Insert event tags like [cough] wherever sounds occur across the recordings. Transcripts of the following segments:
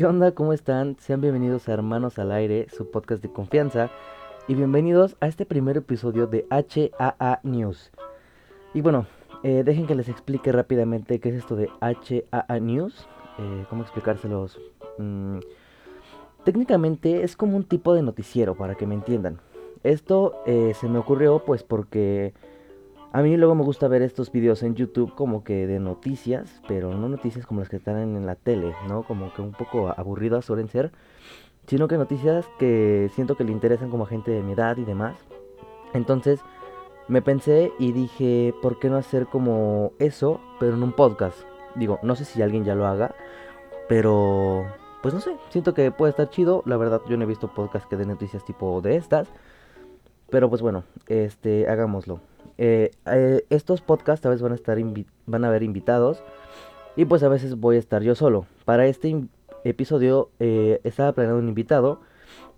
¿Qué onda? ¿Cómo están? Sean bienvenidos a Hermanos al Aire, su podcast de confianza. Y bienvenidos a este primer episodio de HAA News. Y bueno, eh, dejen que les explique rápidamente qué es esto de HAA News. Eh, ¿Cómo explicárselos? Mm, técnicamente es como un tipo de noticiero, para que me entiendan. Esto eh, se me ocurrió pues porque a mí luego me gusta ver estos videos en YouTube como que de noticias, pero no noticias como las que están en la tele, ¿no? Como que un poco aburridas suelen ser, sino que noticias que siento que le interesan como a gente de mi edad y demás. Entonces me pensé y dije, ¿por qué no hacer como eso, pero en un podcast? Digo, no sé si alguien ya lo haga, pero pues no sé, siento que puede estar chido. La verdad, yo no he visto podcast que de noticias tipo de estas. Pero pues bueno, este, hagámoslo. Eh, eh, estos podcasts a veces van a estar van a haber invitados y pues a veces voy a estar yo solo. Para este episodio eh, estaba planeado un invitado.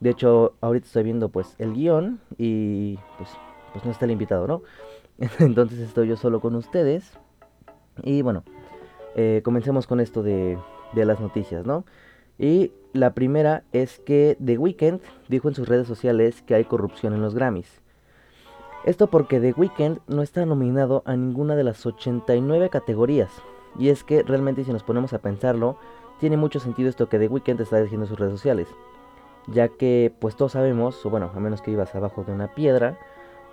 De hecho, ahorita estoy viendo pues el guion y pues, pues no está el invitado, ¿no? [laughs] Entonces estoy yo solo con ustedes. Y bueno, comencemos con esto de, de las noticias, ¿no? Y la primera es que The Weeknd dijo en sus redes sociales que hay corrupción en los Grammys. Esto porque The Weeknd no está nominado a ninguna de las 89 categorías. Y es que realmente si nos ponemos a pensarlo, tiene mucho sentido esto que The Weeknd está diciendo en sus redes sociales. Ya que pues todos sabemos, o bueno, a menos que vivas abajo de una piedra,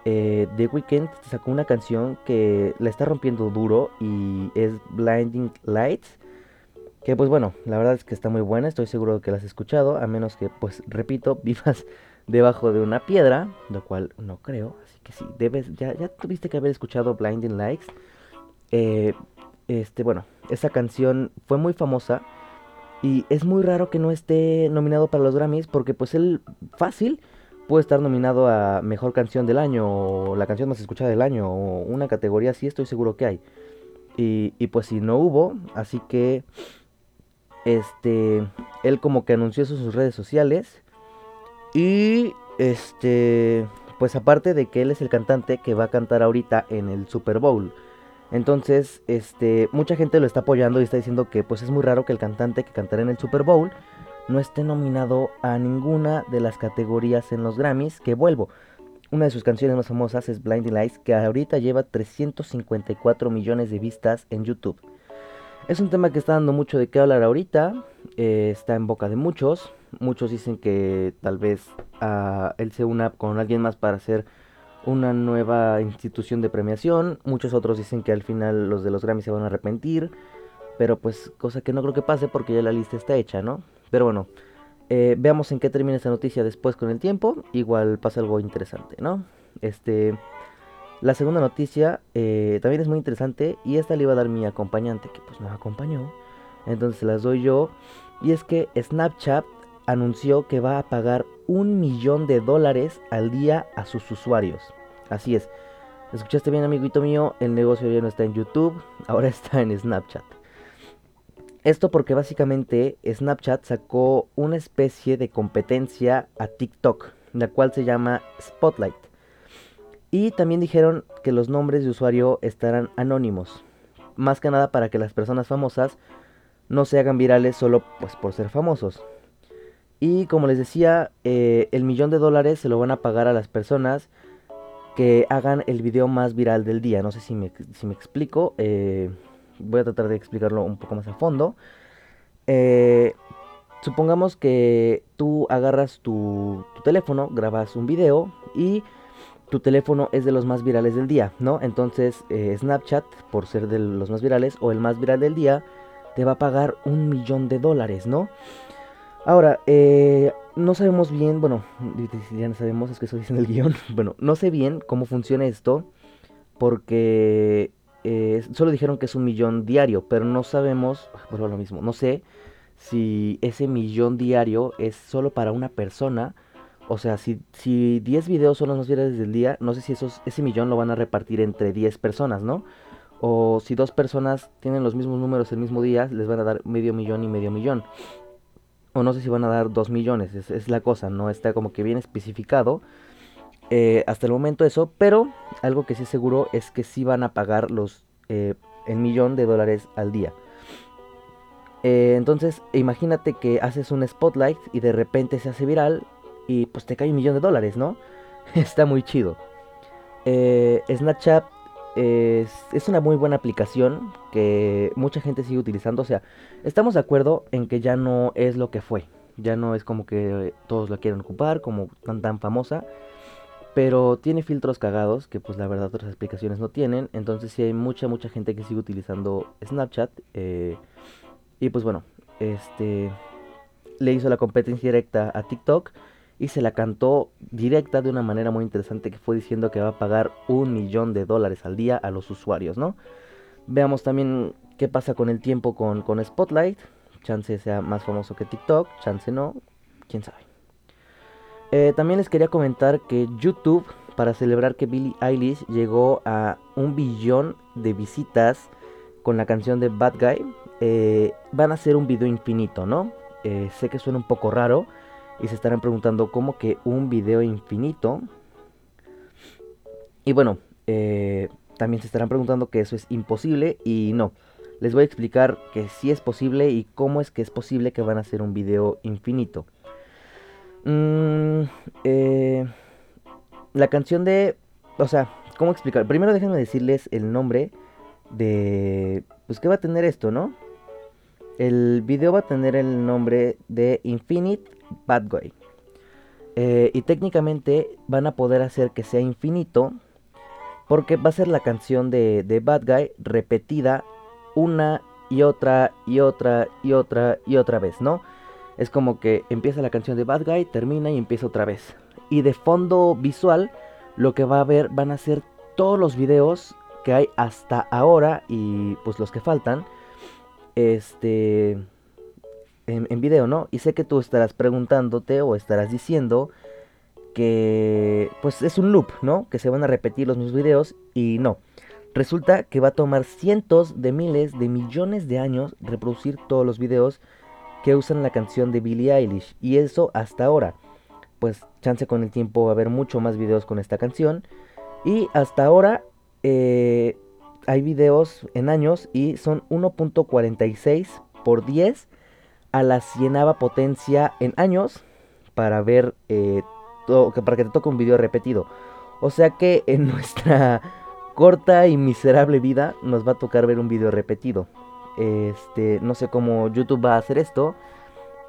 eh, The Weeknd sacó una canción que la está rompiendo duro y es Blinding Lights. Que pues bueno, la verdad es que está muy buena, estoy seguro que la has escuchado, a menos que pues repito, [laughs] vivas debajo de una piedra, lo cual no creo, así que sí, debes, ya, ya tuviste que haber escuchado Blinding Lights. Eh, este, bueno, esa canción fue muy famosa y es muy raro que no esté nominado para los Grammys porque pues él fácil puede estar nominado a Mejor Canción del Año o la canción más escuchada del año o una categoría así, estoy seguro que hay. Y, y pues si no hubo, así que este, él como que anunció eso en sus redes sociales y este, pues aparte de que él es el cantante que va a cantar ahorita en el Super Bowl. Entonces, este, mucha gente lo está apoyando y está diciendo que pues es muy raro que el cantante que cantará en el Super Bowl no esté nominado a ninguna de las categorías en los Grammys, que vuelvo. Una de sus canciones más famosas es Blinding Lights, que ahorita lleva 354 millones de vistas en YouTube. Es un tema que está dando mucho de qué hablar ahorita, eh, está en boca de muchos. Muchos dicen que tal vez uh, él se una con alguien más para hacer una nueva institución de premiación. Muchos otros dicen que al final los de los Grammy se van a arrepentir. Pero pues cosa que no creo que pase porque ya la lista está hecha, ¿no? Pero bueno, eh, veamos en qué termina esta noticia después con el tiempo. Igual pasa algo interesante, ¿no? Este... La segunda noticia eh, también es muy interesante y esta le iba a dar mi acompañante que pues me acompañó. Entonces las doy yo. Y es que Snapchat anunció que va a pagar un millón de dólares al día a sus usuarios. Así es. Escuchaste bien amiguito mío, el negocio ya no está en YouTube, [laughs] ahora está en Snapchat. Esto porque básicamente Snapchat sacó una especie de competencia a TikTok, la cual se llama Spotlight. Y también dijeron que los nombres de usuario estarán anónimos. Más que nada para que las personas famosas no se hagan virales solo pues, por ser famosos. Y como les decía, eh, el millón de dólares se lo van a pagar a las personas que hagan el video más viral del día. No sé si me, si me explico. Eh, voy a tratar de explicarlo un poco más a fondo. Eh, supongamos que tú agarras tu, tu teléfono, grabas un video y tu teléfono es de los más virales del día, ¿no? Entonces eh, Snapchat, por ser de los más virales o el más viral del día, te va a pagar un millón de dólares, ¿no? Ahora, eh, no sabemos bien, bueno, ya no sabemos, es que eso dice en el guion, [laughs] bueno, no sé bien cómo funciona esto, porque eh, solo dijeron que es un millón diario, pero no sabemos, vuelvo a lo mismo, no sé si ese millón diario es solo para una persona, o sea, si, si 10 videos son los más virales del día, no sé si esos, ese millón lo van a repartir entre 10 personas, ¿no? O si dos personas tienen los mismos números el mismo día, les van a dar medio millón y medio millón. O no sé si van a dar 2 millones, es, la cosa, no está como que bien especificado. Eh, hasta el momento eso, pero algo que sí es seguro es que sí van a pagar los eh, el millón de dólares al día. Eh, entonces, imagínate que haces un spotlight y de repente se hace viral y pues te cae un millón de dólares, ¿no? [laughs] Está muy chido. Eh, Snapchat es, una muy buena aplicación que mucha gente sigue utilizando. O sea, estamos de acuerdo en que ya no es lo que fue. Ya no es como que todos la quieren ocupar, como tan tan famosa. Pero tiene filtros cagados que pues la verdad otras aplicaciones no tienen. Entonces sí hay mucha, mucha gente que sigue utilizando Snapchat. Eh, y pues bueno, este le hizo la competencia directa a TikTok y se la cantó directa de una manera muy interesante que fue diciendo que va a pagar un millón de dólares al día a los usuarios, ¿no? Veamos también qué pasa con el tiempo con, Spotlight. Chance sea más famoso que TikTok, chance no, quién sabe. Eh, también les quería comentar que YouTube, para celebrar que Billie Eilish llegó a un billón de visitas con la canción de Bad Guy, eh, van a hacer un video infinito, ¿no? Eh, sé que suena un poco raro y se estarán preguntando cómo que un video infinito. Y bueno, también se estarán preguntando que eso es imposible y no. Les voy a explicar que sí es posible y cómo es que es posible que van a hacer un video infinito. Mm, eh, la canción de... O sea, ¿cómo explicar? Primero déjenme decirles el nombre de... Pues qué va a tener esto, ¿no? El video va a tener el nombre de Infinite Bad Guy. Eh, y técnicamente van a poder hacer que sea infinito. Porque va a ser la canción de, de Bad Guy repetida una y otra y otra y otra y otra vez, ¿no? Es como que empieza la canción de Bad Guy, termina y empieza otra vez. Y de fondo visual, lo que va a ver van a ser todos los videos que hay hasta ahora y pues los que faltan. Este. En, video, ¿no? Y sé que tú estarás preguntándote o estarás diciendo que pues es un loop, ¿no? Que se van a repetir los mismos videos y no. Resulta que va a tomar cientos de miles de millones de años reproducir todos los videos que usan la canción de Billie Eilish. Y eso hasta ahora. Pues chance con el tiempo va a haber mucho más videos con esta canción. Y hasta ahora eh, hay videos en años y son 1.46 por 10 a la cienava potencia en años para ver eh, para que te toque un video repetido. O sea que [laughs] en nuestra corta y miserable vida nos va a tocar ver un video repetido. Este, no sé cómo YouTube va a hacer esto,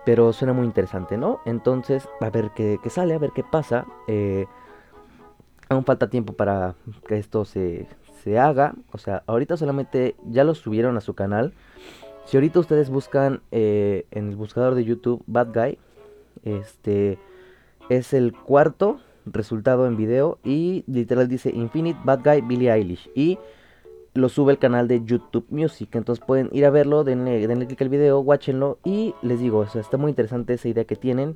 pero suena muy interesante, ¿no? Entonces, a ver qué, sale, a ver qué pasa. Eh, aún falta tiempo para que esto se, se haga. O sea, ahorita solamente ya lo subieron a su canal. Si ahorita ustedes buscan eh, en el buscador de YouTube Bad Guy, este es el cuarto resultado en video y literal dice Infinite Bad Guy Billie Eilish y lo sube el canal de YouTube Music. Entonces pueden ir a verlo, denle, denle clic al video, watchenlo. Y les digo, está muy interesante esa idea que tienen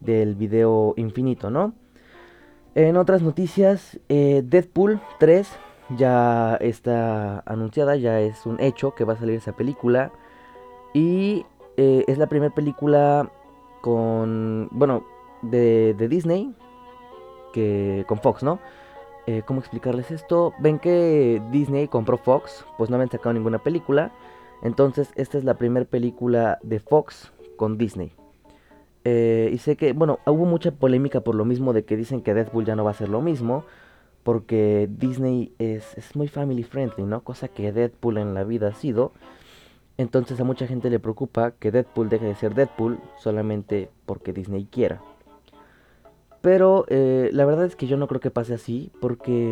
del video infinito, ¿no? En otras noticias, eh, Deadpool 3 ya está anunciada, ya es un hecho que va a salir esa película. Y eh, es la primera película con, bueno, de, de Disney, que con Fox, ¿no? Eh, ¿cómo explicarles esto? Ven que Disney compró Fox, pues no habían sacado ninguna película. Entonces esta es la primera película de Fox con Disney. Eh, y sé que, bueno, hubo mucha polémica por lo mismo de que dicen que Deadpool ya no va a ser lo mismo. Porque Disney es, es muy family friendly, ¿no? Cosa que Deadpool en la vida ha sido. Entonces a mucha gente le preocupa que Deadpool deje de ser Deadpool solamente porque Disney quiera. Pero eh, la verdad es que yo no creo que pase así, porque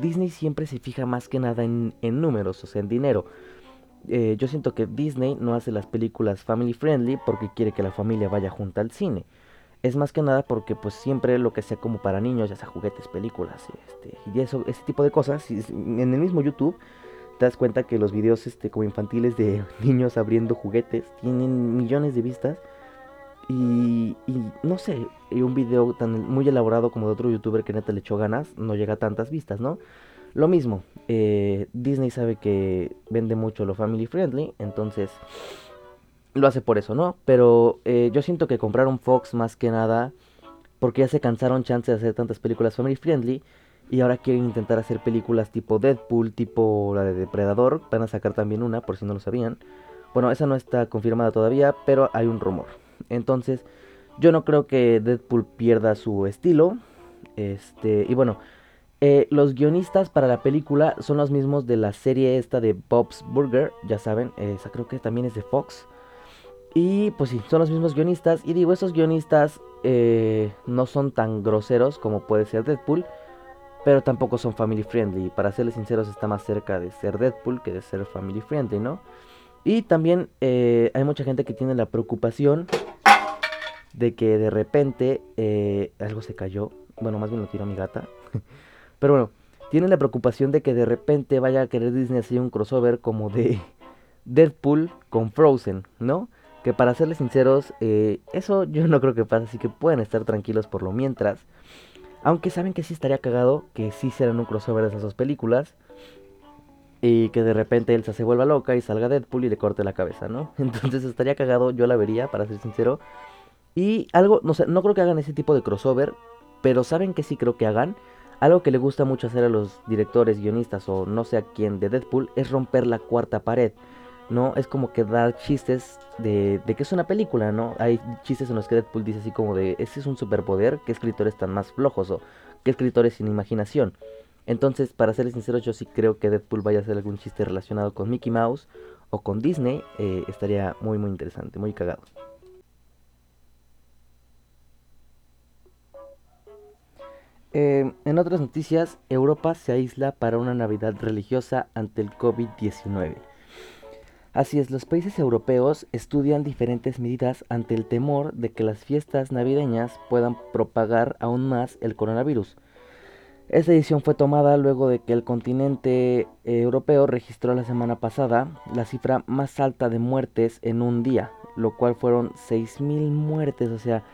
Disney siempre se fija más que nada en, números, o sea, en dinero. Eh, yo siento que Disney no hace las películas family friendly porque quiere que la familia vaya junta al cine. Es más que nada porque pues siempre lo que sea como para niños, ya sea juguetes, películas, este, y eso, ese tipo de cosas, en el mismo YouTube te das cuenta que los videos este, como infantiles de [laughs] niños abriendo juguetes tienen millones de vistas y, no sé, un video tan muy elaborado como de otro youtuber que neta le echó ganas, no llega a tantas vistas, ¿no? Lo mismo, eh, Disney sabe que vende mucho lo family friendly, entonces lo hace por eso, ¿no? Pero eh, yo siento que compraron Fox más que nada porque ya se cansaron chance de hacer tantas películas family friendly y ahora quieren intentar hacer películas tipo Deadpool, tipo la de Depredador, van a sacar también una, por si no lo sabían Bueno, esa no está confirmada todavía, pero hay un rumor. Entonces, yo no creo que Deadpool pierda su estilo. Este, y bueno, eh, los guionistas para la película son los mismos de la serie esta de Bob's Burger, ya saben, esa creo que también es de Fox. Y pues sí, son los mismos guionistas. Y digo, esos guionistas eh, no son tan groseros como puede ser Deadpool, pero tampoco son family friendly. Para serles sinceros, está más cerca de ser Deadpool que de ser family friendly, ¿no? Y también eh, hay mucha gente que tiene la preocupación de que de repente algo se cayó. Bueno, más bien lo tiró mi gata. [laughs] Pero bueno, tienen la preocupación de que de repente vaya a querer Disney hacer un crossover como de [laughs] Deadpool con Frozen, ¿no? Que para serles sinceros, eh, eso [laughs] yo no creo que pase, así que pueden estar tranquilos por lo mientras. Aunque saben que sí estaría cagado que sí serán un crossover de esas dos películas. Y que de repente Elsa se vuelva loca y salga Deadpool y le corte la cabeza, ¿no? [laughs] Entonces estaría cagado, yo la vería, para ser sincero. Y algo, no sé, no creo que hagan ese tipo de crossover, pero saben que sí creo que hagan algo que le gusta mucho hacer a los directores, guionistas o no sé a quién de Deadpool es romper la cuarta pared. ¿No? Es como que dar chistes de, de, que es una película, ¿no? Hay chistes en los que Deadpool dice así como de, ese es un superpoder, ¿qué escritores tan más flojos? O ¿qué escritores sin imaginación? Entonces, para serles sinceros, yo sí creo que Deadpool vaya a hacer algún chiste relacionado con Mickey Mouse o con Disney. Eh, estaría muy, muy interesante, muy cagado. Eh, en otras noticias, Europa se aísla para una Navidad religiosa ante el COVID-19. Así es, los países europeos estudian diferentes medidas ante el temor de que las fiestas navideñas puedan propagar aún más el coronavirus. Esta decisión fue tomada luego de que el continente eh, europeo registró la semana pasada la cifra más alta de muertes en un día, lo cual fueron 6.000 muertes, o sea,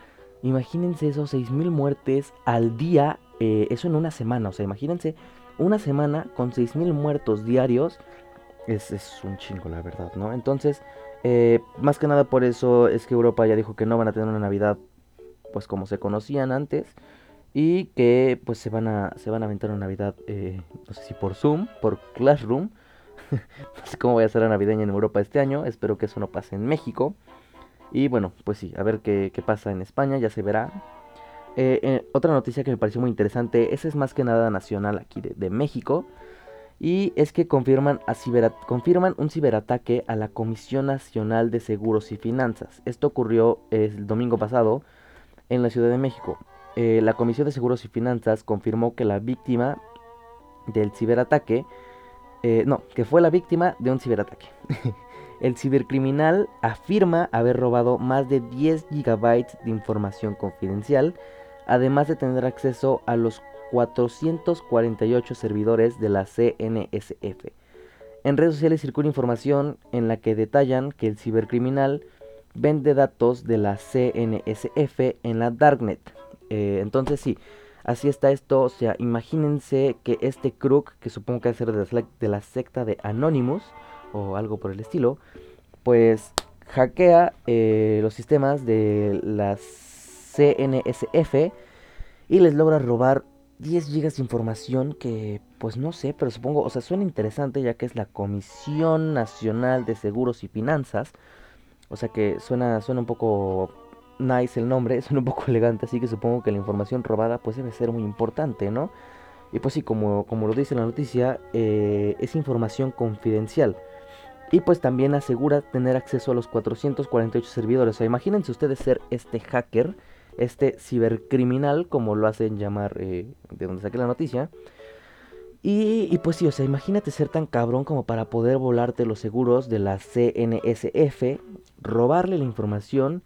imagínense esos 6.000 muertes al día eh, eso en una semana. O sea, imagínense, una semana con 6.000 muertos diarios es, un chingo, la verdad, ¿no? Entonces, eh, más que nada por eso es que Europa ya dijo que no van a tener una Navidad, pues como se conocían antes. Y que pues se van a, se van a aventar una Navidad, eh, no sé si por Zoom, por Classroom. [laughs] no sé cómo voy a ser la navideña en Europa este año. Espero que eso no pase en México. Y bueno, pues sí, a ver qué, qué pasa en España, ya se verá. Eh, eh, otra noticia que me pareció muy interesante, esa es más que nada nacional aquí de, México, y es que confirman, un ciberataque a la Comisión Nacional de Seguros y Finanzas. Esto ocurrió el domingo pasado en la Ciudad de México. Eh, la Comisión de Seguros y Finanzas confirmó que la víctima del ciberataque, no, que fue la víctima de un ciberataque. [laughs] El cibercriminal afirma haber robado más de 10 gigabytes de información confidencial además de tener acceso a los 448 servidores de la CNSF. En redes sociales circula información en la que detallan que el cibercriminal vende datos de la CNSF en la Darknet. Eh, entonces sí, así está esto. O sea, imagínense que este crook, que supongo que va a ser de la, secta de Anonymous o algo por el estilo, pues hackea eh, los sistemas de las CNSF y les logra robar 10 gigas de información que pues no sé, pero supongo, o sea, suena interesante ya que es la Comisión Nacional de Seguros y Finanzas. O sea que suena, suena un poco nice el nombre, [laughs] suena un poco elegante, así que supongo que la información robada pues debe ser muy importante, ¿no? Y pues sí, como, como lo dice la noticia, eh, es información confidencial. Y pues también asegura tener acceso a los 448 servidores. O sea, imagínense ustedes ser este hacker este cibercriminal, como lo hacen llamar eh, de donde saqué la noticia. Y, pues sí, o sea, imagínate ser tan cabrón como para poder volarte los seguros de la CNSF, robarle la información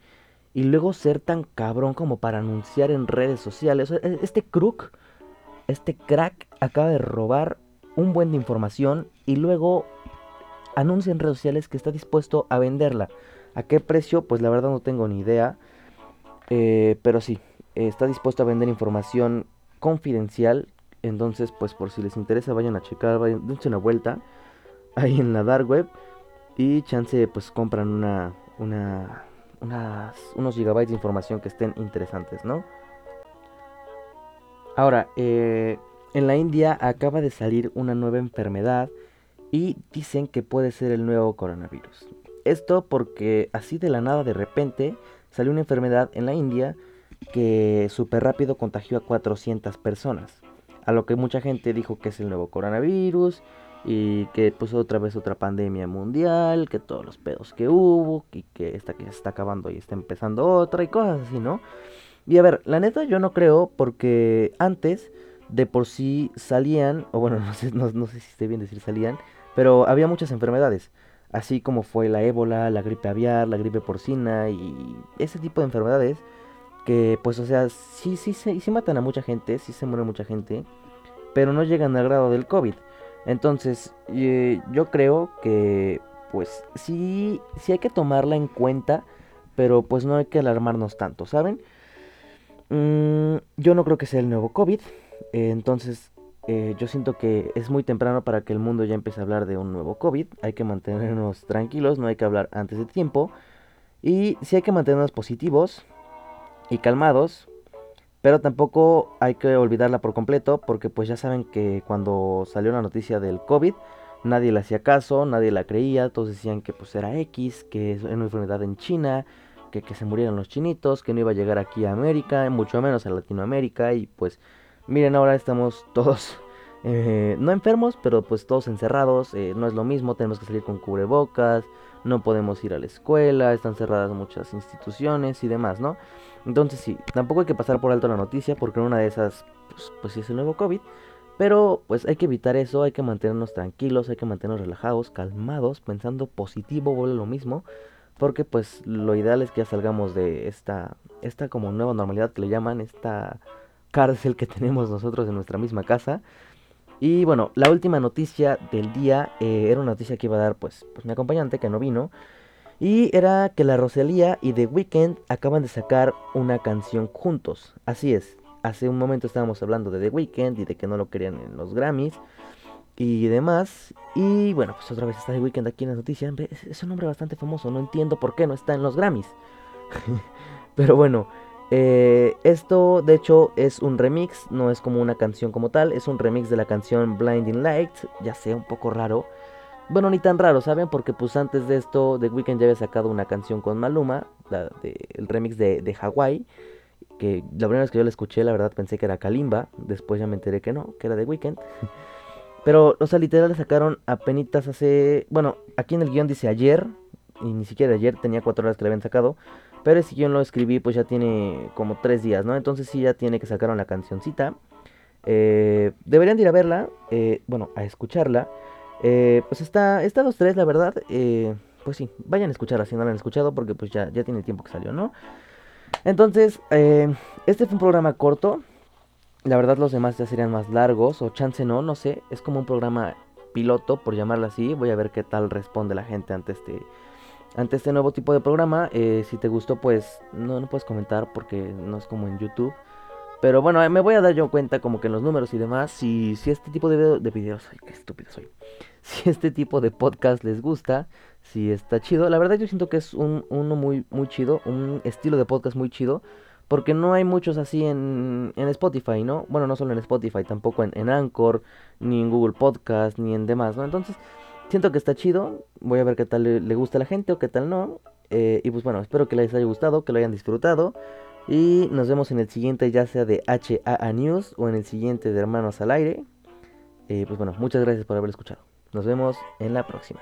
y luego ser tan cabrón como para anunciar en redes sociales. E, este crook, este crack acaba de robar un buen de información y luego anuncia en redes sociales que está dispuesto a venderla. ¿A qué precio? Pues la verdad no tengo ni idea. Eh, pero sí, está dispuesto a vender información confidencial. Entonces, pues por si les interesa, vayan a checar, vayan, dense una vuelta ahí en la dark web. Y chance, pues compran una, una, unos gigabytes de información que estén interesantes, ¿no? Ahora, eh, en la India acaba de salir una nueva enfermedad y dicen que puede ser el nuevo coronavirus. Esto porque así de la nada de repente salió una enfermedad en la India que súper rápido contagió a 400 personas. A lo que mucha gente dijo que es el nuevo coronavirus y que pues otra vez otra pandemia mundial, que todos los pedos que hubo y que esta que se está acabando y está empezando otra y cosas así, ¿no? Y a ver, la neta yo no creo porque antes de por sí salían, o bueno, [laughs] no sé, no, sé si esté bien decir salían, pero había muchas enfermedades, así como fue la ébola, la gripe aviar, la gripe porcina y ese tipo de enfermedades que pues o sea, sí, sí, sí, sí matan a mucha gente, sí se muere mucha gente, pero no llegan al grado del COVID. Entonces, eh, yo creo que pues sí, sí hay que tomarla en cuenta, pero pues no hay que alarmarnos tanto, ¿saben? Mm, yo no creo que sea el nuevo COVID, eh, entonces eh, yo siento que es muy temprano para que el mundo ya empiece a hablar de un nuevo COVID, hay que mantenernos tranquilos, no hay que hablar antes de tiempo, y sí hay que mantenernos positivos y calmados, pero tampoco hay que olvidarla por completo porque pues ya saben que cuando salió la noticia del COVID nadie le hacía caso, nadie la creía, todos decían que pues era X, que es una enfermedad en China, que, que se murieran los chinitos, que no iba a llegar aquí a América, mucho menos a Latinoamérica. Y pues miren ahora estamos todos [laughs] eh, no enfermos, pero pues todos encerrados, eh, no es lo mismo, tenemos que salir con cubrebocas, no podemos ir a la escuela, están cerradas muchas instituciones y demás, ¿no? Entonces sí, tampoco hay que pasar por alto la noticia porque una de esas, pues, pues sí es el nuevo COVID. Pero pues hay que evitar eso, hay que mantenernos tranquilos, hay que mantenernos relajados, calmados, pensando positivo, vuelve lo mismo. Porque pues lo ideal es que ya salgamos de esta, esta como nueva normalidad que le llaman, esta cárcel que [laughs] tenemos nosotros en nuestra misma casa. Y bueno, la última noticia del día eh, era una noticia que iba a dar pues, pues mi acompañante que no vino. Y era que la Rosalía y The Weeknd acaban de sacar una canción juntos. Así es, hace un momento estábamos hablando de The Weeknd y de que no lo querían en los Grammys y demás. Y bueno, pues otra vez está The Weeknd aquí en las noticias. Es, un nombre bastante famoso, no entiendo por qué no está en los Grammys. [laughs] Pero bueno, eh, esto de hecho es un remix, no es como una canción como tal, es un remix de la canción Blinding Light, ya sé, un poco raro. Bueno, ni tan raro, ¿saben? Porque pues antes de esto, The Weeknd ya había sacado una canción con Maluma, el remix de, de Hawaii, que la primera vez que yo la escuché, la verdad pensé que era Kalimba, después ya me enteré que no, que era The Weeknd. [laughs] Pero, o sea, literal le sacaron apenas hace, bueno, aquí en el guion dice ayer, y ni siquiera ayer, tenía cuatro horas que le habían sacado, pero ese guion lo escribí pues ya tiene como tres días, ¿no? Entonces sí ya tiene que sacar una cancioncita. Eh, deberían ir a verla, eh, bueno, a escucharla. Eh, pues está, está dos, tres, la verdad. Eh, pues sí, vayan a escucharla si no la han escuchado porque pues ya, ya tiene tiempo que salió, ¿no? Entonces, eh, este fue un programa corto. La verdad los demás ya serían más largos o chance no, no sé. Es como un programa piloto, por llamarlo así. Voy a ver qué tal responde la gente ante este, ante este nuevo tipo de programa. si te gustó, pues no, no puedes comentar porque no es como en YouTube. Pero bueno, me voy a dar yo cuenta como que en los números y demás, si, si este tipo de, de videos, ay, qué estúpido soy, [laughs] si este tipo de podcast les gusta, si está chido, la verdad yo siento que es un, uno muy, muy chido, un estilo de podcast muy chido, porque no hay muchos así en, en Spotify, ¿no? Bueno, no solo en Spotify, tampoco en, en Anchor, ni en Google Podcast, ni en demás, ¿no? Entonces, siento que está chido, voy a ver qué tal le, gusta a la gente o qué tal no, eh, y pues bueno, espero que les haya gustado, que lo hayan disfrutado. Y nos vemos en el siguiente, ya sea de HAA News o en el siguiente de Hermanos al Aire. Eh, pues bueno, muchas gracias por haber escuchado. Nos vemos en la próxima.